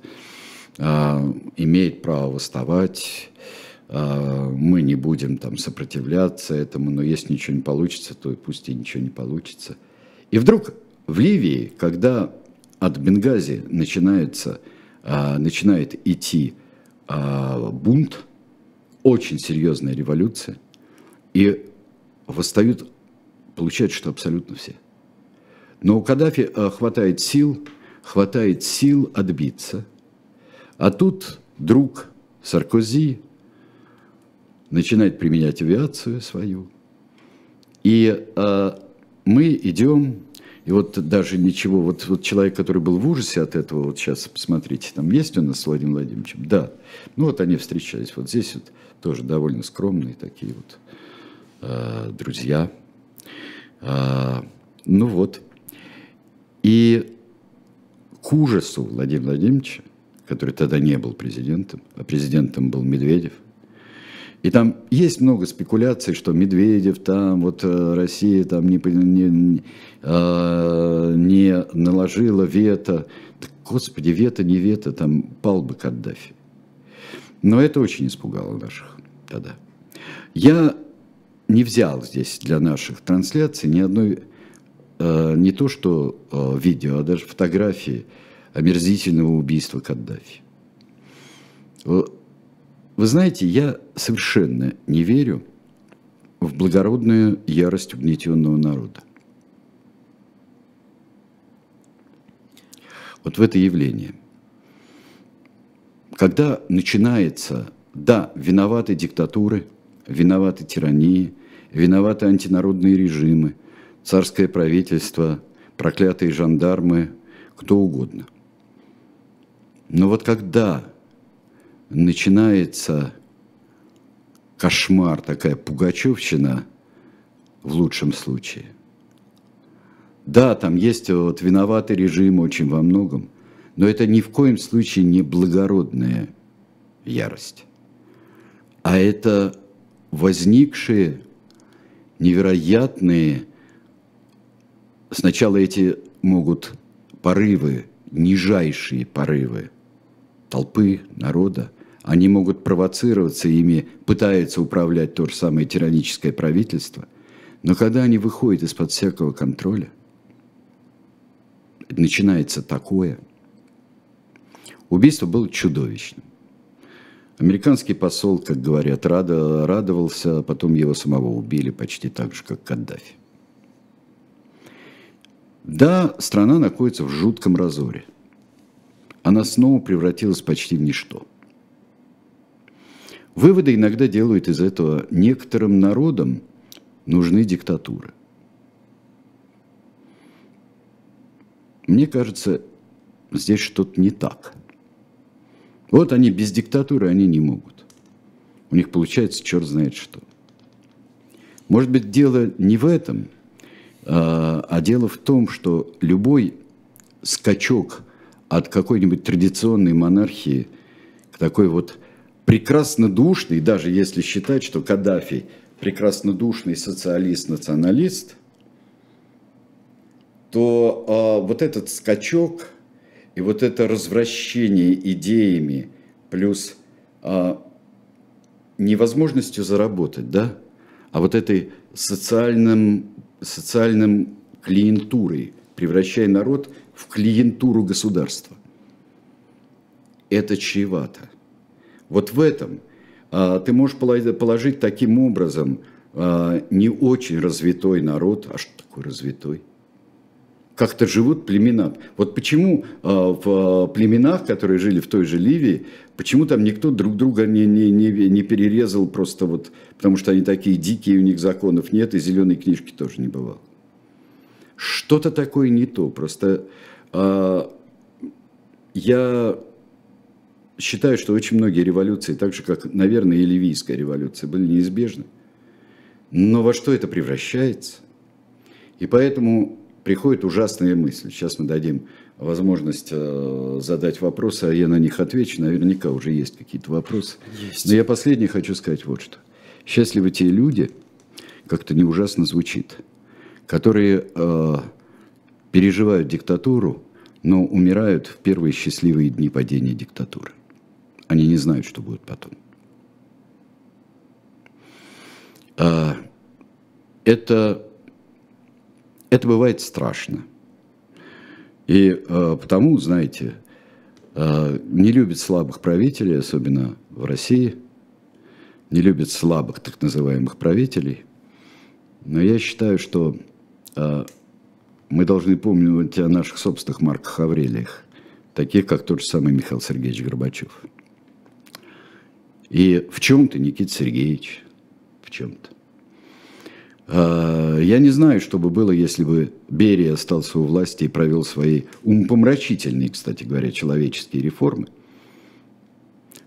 B: а, имеет право восставать, а, мы не будем там сопротивляться этому, но если ничего не получится, то пусть и ничего не получится. И вдруг в Ливии, когда от Бенгази начинается, а, начинает идти а, бунт, очень серьезная революция, и восстают, получается, что абсолютно все. Но у Каддафи хватает сил, хватает сил отбиться. А тут друг Саркози, начинает применять авиацию свою. И э, мы идем И вот даже ничего, вот, вот человек, который был в ужасе от этого, вот сейчас посмотрите, там есть у нас с Владимиром Владимировичем? Да. Ну вот они встречались. Вот здесь вот тоже довольно скромные такие вот э, друзья. Э, ну вот. И к ужасу Владимира Владимировича, который тогда не был президентом, а президентом был Медведев, и там есть много спекуляций, что Медведев там, вот э, Россия там не, не, э, не наложила вето. Да, господи, вето, не вето, там пал бы Каддафи. Но это очень испугало наших тогда. Я не взял здесь для наших трансляций ни одной, э, не то что э, видео, а даже фотографии омерзительного убийства Каддафи. Вы знаете, я совершенно не верю в благородную ярость угнетенного народа. Вот в это явление. Когда начинается, да, виноваты диктатуры, виноваты тирании, виноваты антинародные режимы, царское правительство, проклятые жандармы, кто угодно. Но вот когда начинается кошмар, такая пугачевщина в лучшем случае. Да, там есть вот виноватый режим очень во многом, но это ни в коем случае не благородная ярость, а это возникшие невероятные, сначала эти могут порывы, нижайшие порывы толпы, народа, они могут провоцироваться, ими пытается управлять то же самое тираническое правительство. Но когда они выходят из-под всякого контроля, начинается такое. Убийство было чудовищным. Американский посол, как говорят, радовался, а потом его самого убили почти так же, как Каддафи. Да, страна находится в жутком разоре. Она снова превратилась почти в ничто – Выводы иногда делают из этого некоторым народам нужны диктатуры. Мне кажется, здесь что-то не так. Вот они без диктатуры, они не могут. У них получается черт знает что. Может быть, дело не в этом, а, а дело в том, что любой скачок от какой-нибудь традиционной монархии к такой вот прекраснодушный, даже если считать, что Каддафи прекраснодушный социалист-националист, то э, вот этот скачок и вот это развращение идеями плюс э, невозможностью заработать, да, а вот этой социальным, социальным клиентурой, превращая народ в клиентуру государства. Это чревато. Вот в этом а, ты можешь положить таким образом а, не очень развитой народ, а что такое развитой? Как-то живут племена. Вот почему а, в племенах, которые жили в той же Ливии, почему там никто друг друга не, не, не, не перерезал просто вот, потому что они такие дикие, у них законов нет, и зеленой книжки тоже не бывало. Что-то такое не то. Просто я считаю, что очень многие революции, так же как, наверное, и ливийская революция, были неизбежны. Но во что это превращается? И поэтому приходит ужасная мысль. Сейчас мы дадим возможность э, задать вопросы, а я на них отвечу. Наверняка уже есть какие-то вопросы. Есть. Но я последний хочу сказать вот что. Счастливы те люди, как-то не ужасно звучит, которые э, переживают диктатуру, но умирают в первые счастливые дни падения диктатуры. Они не знают, что будет потом. А, это, это бывает страшно. И а, потому, знаете, а, не любят слабых правителей, особенно в России, не любят слабых так называемых правителей. Но я считаю, что мы должны помнить о наших собственных Марках Аврелиях, таких как тот же самый Михаил Сергеевич Горбачев – и в чем-то, Никита Сергеевич, в чем-то. А, я не знаю, что бы было, если бы Берия остался у власти и провел свои умопомрачительные, кстати говоря, человеческие реформы.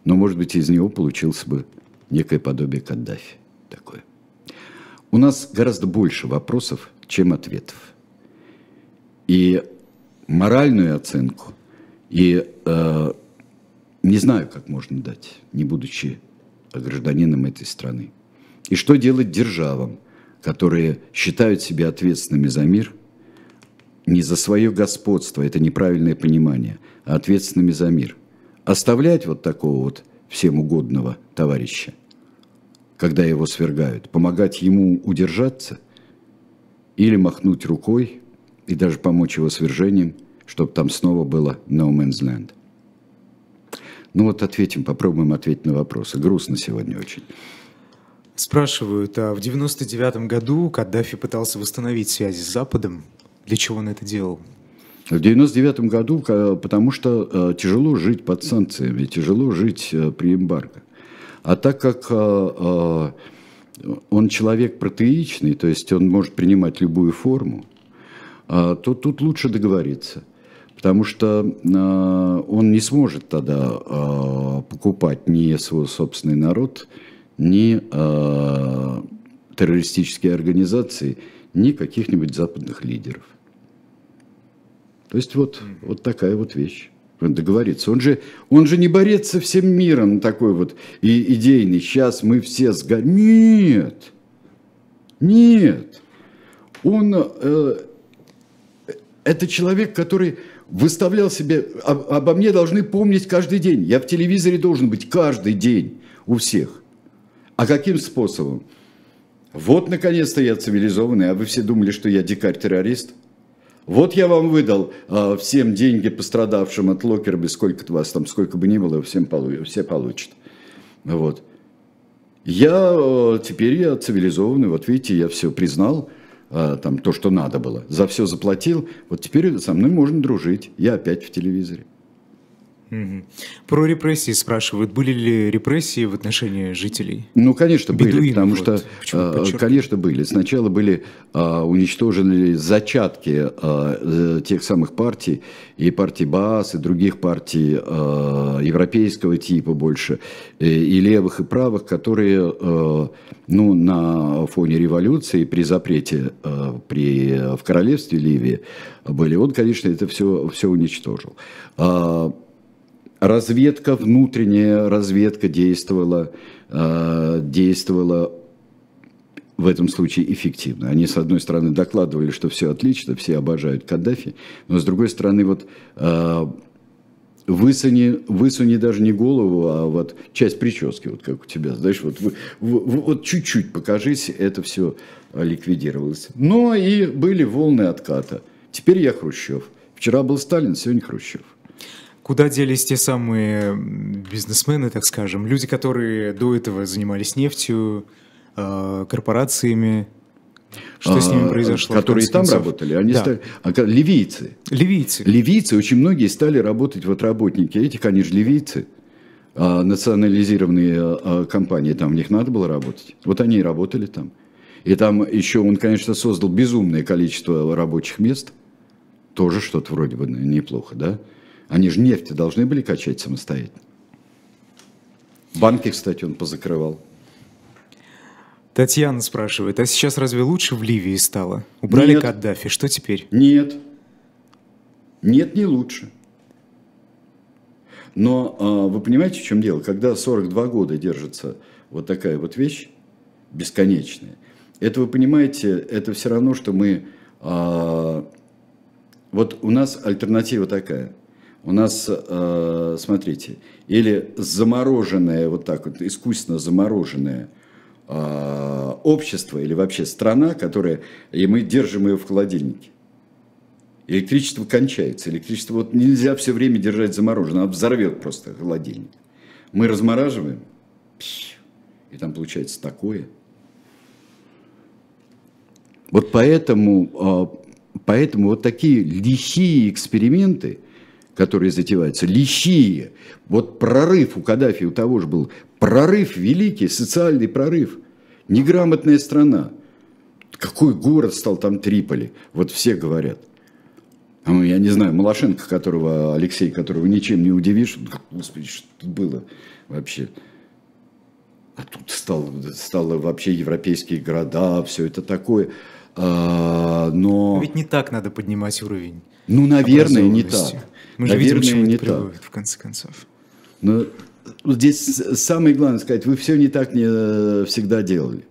B: Но, может быть, из него получился бы некое подобие Каддафи такое. У нас гораздо больше вопросов, чем ответов. И моральную оценку, и э, не знаю, как можно дать, не будучи гражданином этой страны. И что делать державам, которые считают себя ответственными за мир, не за свое господство, это неправильное понимание, а ответственными за мир. Оставлять вот такого вот всем угодного товарища, когда его свергают, помогать ему удержаться или махнуть рукой и даже помочь его свержением, чтобы там снова было no man's land. Ну вот ответим, попробуем ответить на вопросы. Грустно сегодня очень.
A: Спрашивают, а в 99 году Каддафи пытался восстановить связи с Западом. Для чего он это делал?
B: В 99 году, потому что э, тяжело жить под санкциями, тяжело жить э, при эмбарго. А так как э, он человек протеичный, то есть он может принимать любую форму, то тут лучше договориться. Потому что он не сможет тогда покупать ни свой собственный народ, ни террористические организации, ни каких-нибудь западных лидеров. То есть вот, вот такая вот вещь. Договориться. Он же, он же не борец со всем миром такой вот и идейный. Сейчас мы все сгорим. Нет. Нет. Он э, это человек, который выставлял себе, обо мне должны помнить каждый день. Я в телевизоре должен быть каждый день у всех. А каким способом? Вот, наконец-то, я цивилизованный, а вы все думали, что я дикарь-террорист? Вот я вам выдал э, всем деньги пострадавшим от Локерби, сколько вас там, сколько бы ни было, всем полу, все получат. Вот. Я э, теперь я цивилизованный, вот видите, я все признал, э, там то, что надо было, за все заплатил, вот теперь со мной можно дружить, я опять в телевизоре.
A: Угу. Про репрессии спрашивают. Были ли репрессии в отношении жителей?
B: Ну, конечно, были, потому вот, что, э, конечно, были. Сначала были а, уничтожены зачатки а, тех самых партий, и партии БАС, и других партий а, европейского типа больше, и, и левых, и правых, которые а, ну, на фоне революции, при запрете а, при, в королевстве Ливии были. Он, конечно, это все, все уничтожил. А, разведка, внутренняя разведка действовала, э, действовала в этом случае эффективно. Они, с одной стороны, докладывали, что все отлично, все обожают Каддафи, но с другой стороны, вот э, высуни, высуни даже не голову, а вот часть прически, вот как у тебя, знаешь, вот, вот чуть-чуть покажись, это все ликвидировалось. Но и были волны отката. Теперь я Хрущев. Вчера был Сталин, сегодня Хрущев.
A: Куда делись те самые бизнесмены, так скажем, люди, которые до этого занимались нефтью, э, корпорациями? Что а, с ними произошло?
B: Которые там работали, они да. стали... А, ливийцы.
A: Ливийцы.
B: Ливийцы, очень многие стали работать, вот работники этих, они же ливийцы. А, национализированные а, компании, там в них надо было работать. Вот они и работали там. И там еще он, конечно, создал безумное количество рабочих мест. Тоже что-то вроде бы неплохо, да? Они же нефть должны были качать самостоятельно. Банки, кстати, он позакрывал.
A: Татьяна спрашивает, а сейчас разве лучше в Ливии стало? Убрали Нет. Каддафи, что теперь?
B: Нет. Нет, не лучше. Но а, вы понимаете, в чем дело? Когда 42 года держится вот такая вот вещь, бесконечная, это вы понимаете, это все равно, что мы... А, вот у нас альтернатива такая. У нас, э, смотрите, или замороженное, вот так вот, искусственно замороженное э, общество или вообще страна, которая, и мы держим ее в холодильнике. Электричество кончается. Электричество вот нельзя все время держать замороженное, оно взорвет просто холодильник. Мы размораживаем, и там получается такое. Вот поэтому, э, поэтому вот такие лихие эксперименты – которые затеваются, лихие. Вот прорыв у Каддафи, у того же был прорыв великий, социальный прорыв. Неграмотная страна. какой город стал там Триполи? Вот все говорят. А ну, я не знаю, Малашенко, которого, Алексей, которого ничем не удивишь, господи, что тут было вообще? А тут стал, стало вообще европейские города, все это такое. А, но...
A: Ведь не так надо поднимать уровень.
B: Ну, наверное, не так.
A: Мы же наверное, видим, не это приводит, в конце концов.
B: Но здесь самое главное сказать, вы все не так не э, всегда делали.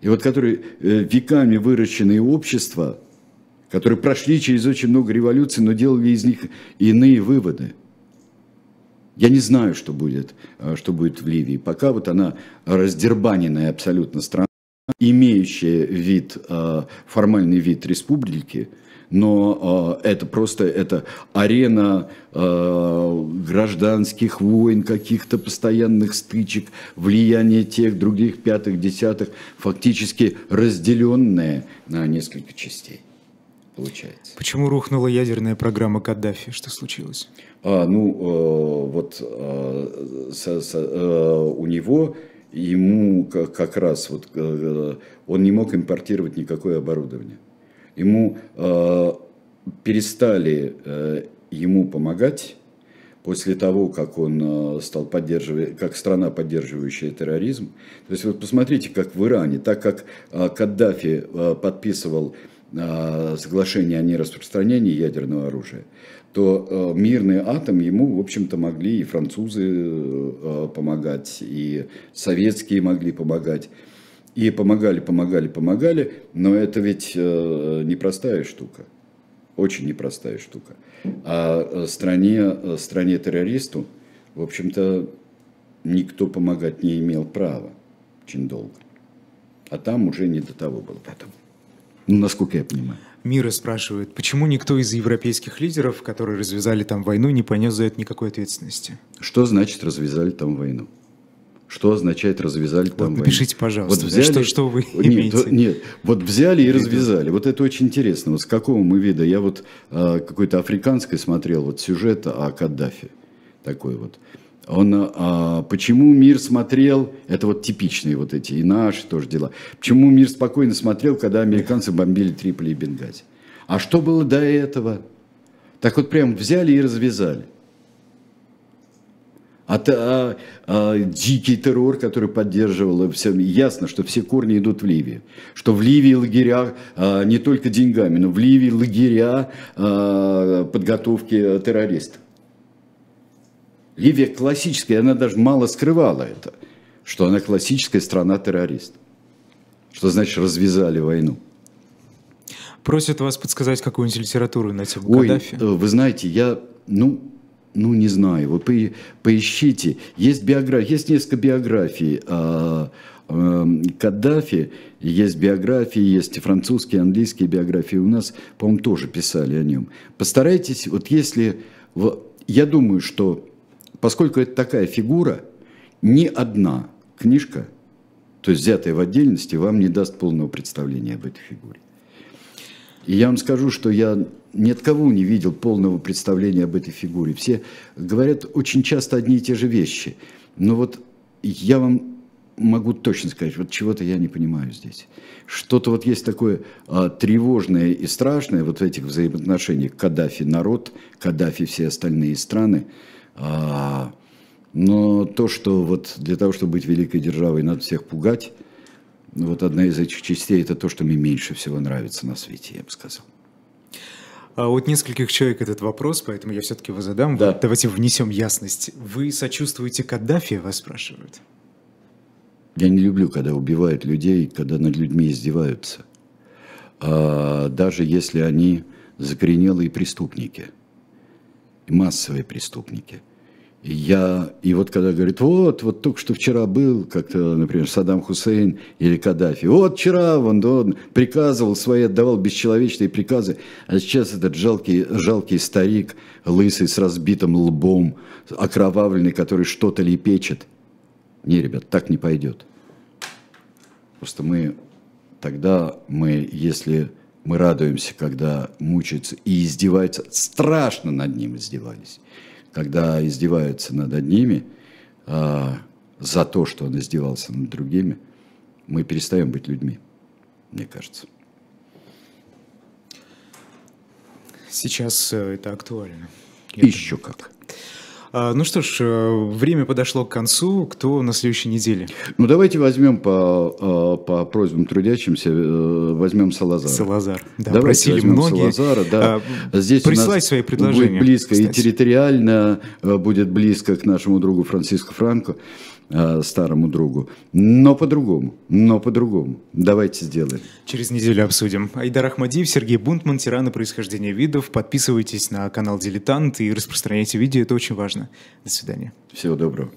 B: И вот которые э, веками выращенные общества, которые прошли через очень много революций, но делали из них иные выводы. Я не знаю, что будет, э, что будет в Ливии. Пока вот она раздербаненная абсолютно страна, имеющая вид, формальный вид республики – но э, это просто это арена э, гражданских войн, каких-то постоянных стычек, влияние тех, других, пятых, десятых, фактически разделенное на несколько частей. Получается.
A: Почему рухнула ядерная программа Каддафи? Что случилось?
B: А, ну, э, вот э, со, со, э, у него ему как, как раз вот э, он не мог импортировать никакое оборудование ему э, перестали э, ему помогать после того, как он э, стал поддерживать, как страна, поддерживающая терроризм. То есть вот посмотрите, как в Иране, так как э, Каддафи э, подписывал э, соглашение о нераспространении ядерного оружия, то э, мирный атом ему, в общем-то, могли и французы э, помогать, и советские могли помогать. И помогали, помогали, помогали, но это ведь э, непростая штука, очень непростая штука. А э, стране, э, стране террористу, в общем-то, никто помогать не имел права очень долго. А там уже не до того было потом. Насколько я понимаю.
A: Мира спрашивает, почему никто из европейских лидеров, которые развязали там войну, не понес за это никакой ответственности?
B: Что значит развязали там войну? Что означает развязали там
A: вот Напишите, пожалуйста, вот взяли, что, что вы *laughs*
B: нет,
A: имеете?
B: Нет, вот взяли и развязали. Вот это очень интересно. Вот с какого мы вида? Я вот э, какой-то африканской смотрел вот сюжет о Каддафи. Такой вот. Он, а, почему мир смотрел, это вот типичные вот эти, и наши тоже дела. Почему мир спокойно смотрел, когда американцы бомбили Триполи и Бенгази? А что было до этого? Так вот прям взяли и развязали а, а, а, дикий террор, который поддерживал, все, ясно, что все корни идут в Ливию. Что в Ливии лагеря а, не только деньгами, но в Ливии лагеря а, подготовки террористов. Ливия классическая, она даже мало скрывала это, что она классическая страна террорист. Что значит развязали войну.
A: Просят вас подсказать какую-нибудь литературу на тему
B: Ой,
A: Каддафи.
B: Вы знаете, я, ну, ну, не знаю, вы по, поищите. Есть, биография, есть несколько биографий а, а, Каддафи, есть биографии, есть французские, английские биографии. У нас, по-моему, тоже писали о нем. Постарайтесь, вот если... Я думаю, что поскольку это такая фигура, ни одна книжка, то есть взятая в отдельности, вам не даст полного представления об этой фигуре. И я вам скажу, что я ни от кого не видел полного представления об этой фигуре. Все говорят очень часто одни и те же вещи. Но вот я вам могу точно сказать, вот чего-то я не понимаю здесь. Что-то вот есть такое а, тревожное и страшное вот в этих взаимоотношениях Каддафи народ, Каддафи все остальные страны. А, но то, что вот для того, чтобы быть великой державой, надо всех пугать, вот одна из этих частей, это то, что мне меньше всего нравится на свете, я бы сказал.
A: А вот нескольких человек этот вопрос, поэтому я все-таки его задам. Да. Вот давайте внесем ясность. Вы сочувствуете Каддафи, вас спрашивают?
B: Я не люблю, когда убивают людей, когда над людьми издеваются. А даже если они закоренелые преступники, массовые преступники – и я, и вот когда говорит, вот, вот только что вчера был, как-то, например, Саддам Хусейн или Каддафи, вот вчера он, он приказывал свои, отдавал бесчеловечные приказы, а сейчас этот жалкий, жалкий старик, лысый, с разбитым лбом, окровавленный, который что-то лепечет. Не, ребят, так не пойдет. Просто мы, тогда мы, если мы радуемся, когда мучаются и издеваются, страшно над ним издевались, когда издеваются над одними а, за то, что он издевался над другими, мы перестаем быть людьми, мне кажется.
A: Сейчас э, это актуально.
B: Я Еще думаю. как.
A: А, ну что ж, э, время подошло к концу. Кто на следующей неделе?
B: Ну давайте возьмем по, э, по просьбам трудящимся, э, возьмем Салазара.
A: Салазар, да,
B: давайте просили многие. Салазара, да.
A: А, Здесь присылать свои предложения.
B: Будет близко кстати. и территориально, будет близко к нашему другу Франциско Франко. Э, старому другу. Но по-другому, но по-другому. Давайте сделаем.
A: Через неделю обсудим. Айдар Ахмадиев, Сергей Бунтман, тираны происхождения видов. Подписывайтесь на канал Дилетант и распространяйте видео, это очень важно. До свидания.
B: Всего доброго.